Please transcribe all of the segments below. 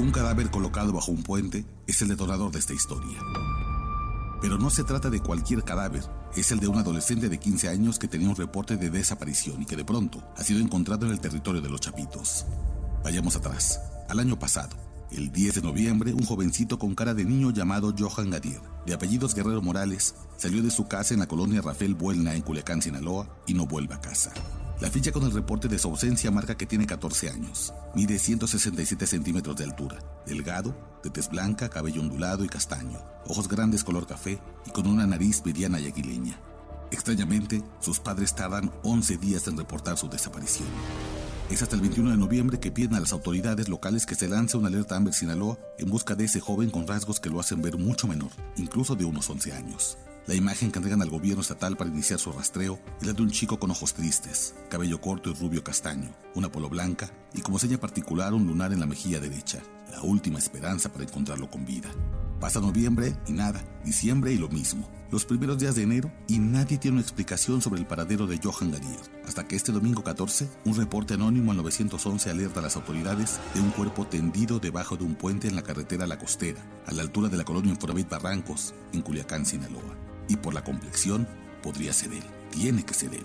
Un cadáver colocado bajo un puente es el detonador de esta historia. Pero no se trata de cualquier cadáver, es el de un adolescente de 15 años que tenía un reporte de desaparición y que de pronto ha sido encontrado en el territorio de los Chapitos. Vayamos atrás, al año pasado. El 10 de noviembre, un jovencito con cara de niño llamado Johan Gadier, de apellidos Guerrero Morales, salió de su casa en la colonia Rafael Buelna en Culiacán, Sinaloa, y no vuelve a casa. La ficha con el reporte de su ausencia marca que tiene 14 años. Mide 167 centímetros de altura, delgado, de tez blanca, cabello ondulado y castaño, ojos grandes color café y con una nariz mediana y aguileña. Extrañamente, sus padres tardan 11 días en reportar su desaparición. Es hasta el 21 de noviembre que piden a las autoridades locales que se lance una alerta Amber Sinaloa en busca de ese joven con rasgos que lo hacen ver mucho menor, incluso de unos 11 años. La imagen que entregan al gobierno estatal para iniciar su rastreo es la de un chico con ojos tristes, cabello corto y rubio castaño, una polo blanca y como seña particular un lunar en la mejilla derecha, la última esperanza para encontrarlo con vida. Pasa noviembre y nada, diciembre y lo mismo. Los primeros días de enero y nadie tiene una explicación sobre el paradero de Johan Gadier. Hasta que este domingo 14, un reporte anónimo al 911 alerta a las autoridades de un cuerpo tendido debajo de un puente en la carretera La Costera, a la altura de la colonia Infonavit Barrancos, en Culiacán, Sinaloa y por la complexión podría ser él. Tiene que ser él.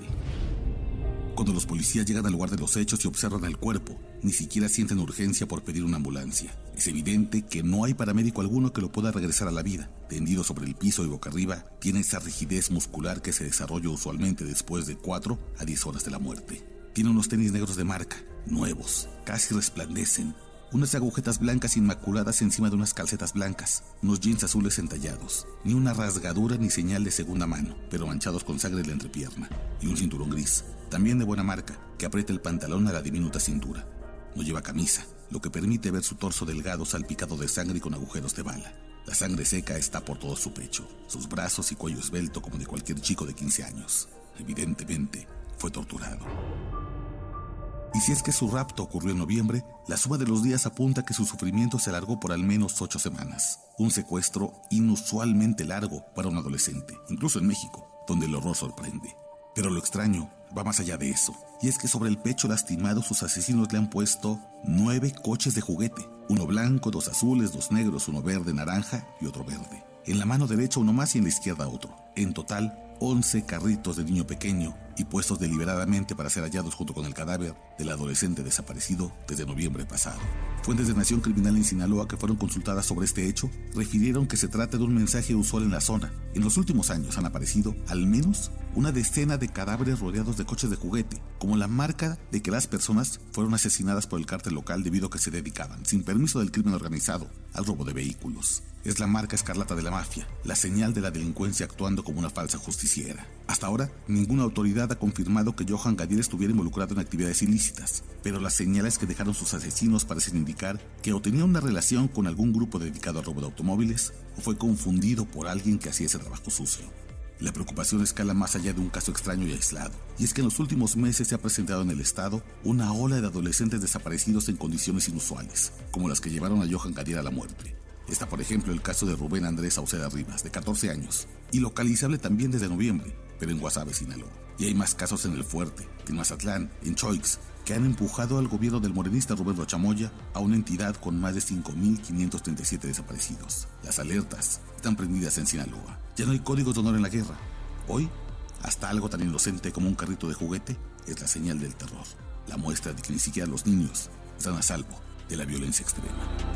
Cuando los policías llegan al lugar de los hechos y observan el cuerpo, ni siquiera sienten urgencia por pedir una ambulancia. Es evidente que no hay paramédico alguno que lo pueda regresar a la vida. Tendido sobre el piso y boca arriba, tiene esa rigidez muscular que se desarrolla usualmente después de 4 a 10 horas de la muerte. Tiene unos tenis negros de marca, nuevos, casi resplandecen, unas agujetas blancas inmaculadas encima de unas calcetas blancas, unos jeans azules entallados, ni una rasgadura ni señal de segunda mano, pero manchados con sangre de la entrepierna, y un cinturón gris, también de buena marca, que aprieta el pantalón a la diminuta cintura. No lleva camisa, lo que permite ver su torso delgado salpicado de sangre y con agujeros de bala. La sangre seca está por todo su pecho, sus brazos y cuello esbelto como de cualquier chico de 15 años. Evidentemente, fue torturado. Y si es que su rapto ocurrió en noviembre, la suma de los días apunta que su sufrimiento se alargó por al menos ocho semanas. Un secuestro inusualmente largo para un adolescente, incluso en México, donde el horror sorprende. Pero lo extraño va más allá de eso, y es que sobre el pecho lastimado sus asesinos le han puesto nueve coches de juguete, uno blanco, dos azules, dos negros, uno verde, naranja y otro verde. En la mano derecha uno más y en la izquierda otro. En total, 11 carritos de niño pequeño y puestos deliberadamente para ser hallados junto con el cadáver del adolescente desaparecido desde noviembre pasado. Fuentes de Nación Criminal en Sinaloa que fueron consultadas sobre este hecho refirieron que se trata de un mensaje usual en la zona. En los últimos años han aparecido al menos una decena de cadáveres rodeados de coches de juguete, como la marca de que las personas fueron asesinadas por el cártel local debido a que se dedicaban, sin permiso del crimen organizado, al robo de vehículos. Es la marca escarlata de la mafia, la señal de la delincuencia actuando como una falsa justiciera. Hasta ahora, ninguna autoridad ha confirmado que Johan Gadier estuviera involucrado en actividades ilícitas, pero las señales que dejaron sus asesinos parecen indicar que o tenía una relación con algún grupo dedicado al robo de automóviles o fue confundido por alguien que hacía ese trabajo sucio. La preocupación escala más allá de un caso extraño y aislado, y es que en los últimos meses se ha presentado en el estado una ola de adolescentes desaparecidos en condiciones inusuales, como las que llevaron a Johan Gadier a la muerte. Está, por ejemplo, el caso de Rubén Andrés Sauceda Rivas, de 14 años, y localizable también desde noviembre, pero en Guasave, Sinaloa. Y hay más casos en El Fuerte, en Mazatlán, en Choix, que han empujado al gobierno del morenista Roberto Chamoya a una entidad con más de 5.537 desaparecidos. Las alertas están prendidas en Sinaloa. Ya no hay códigos de honor en la guerra. Hoy, hasta algo tan inocente como un carrito de juguete es la señal del terror, la muestra de que ni siquiera los niños están a salvo de la violencia extrema.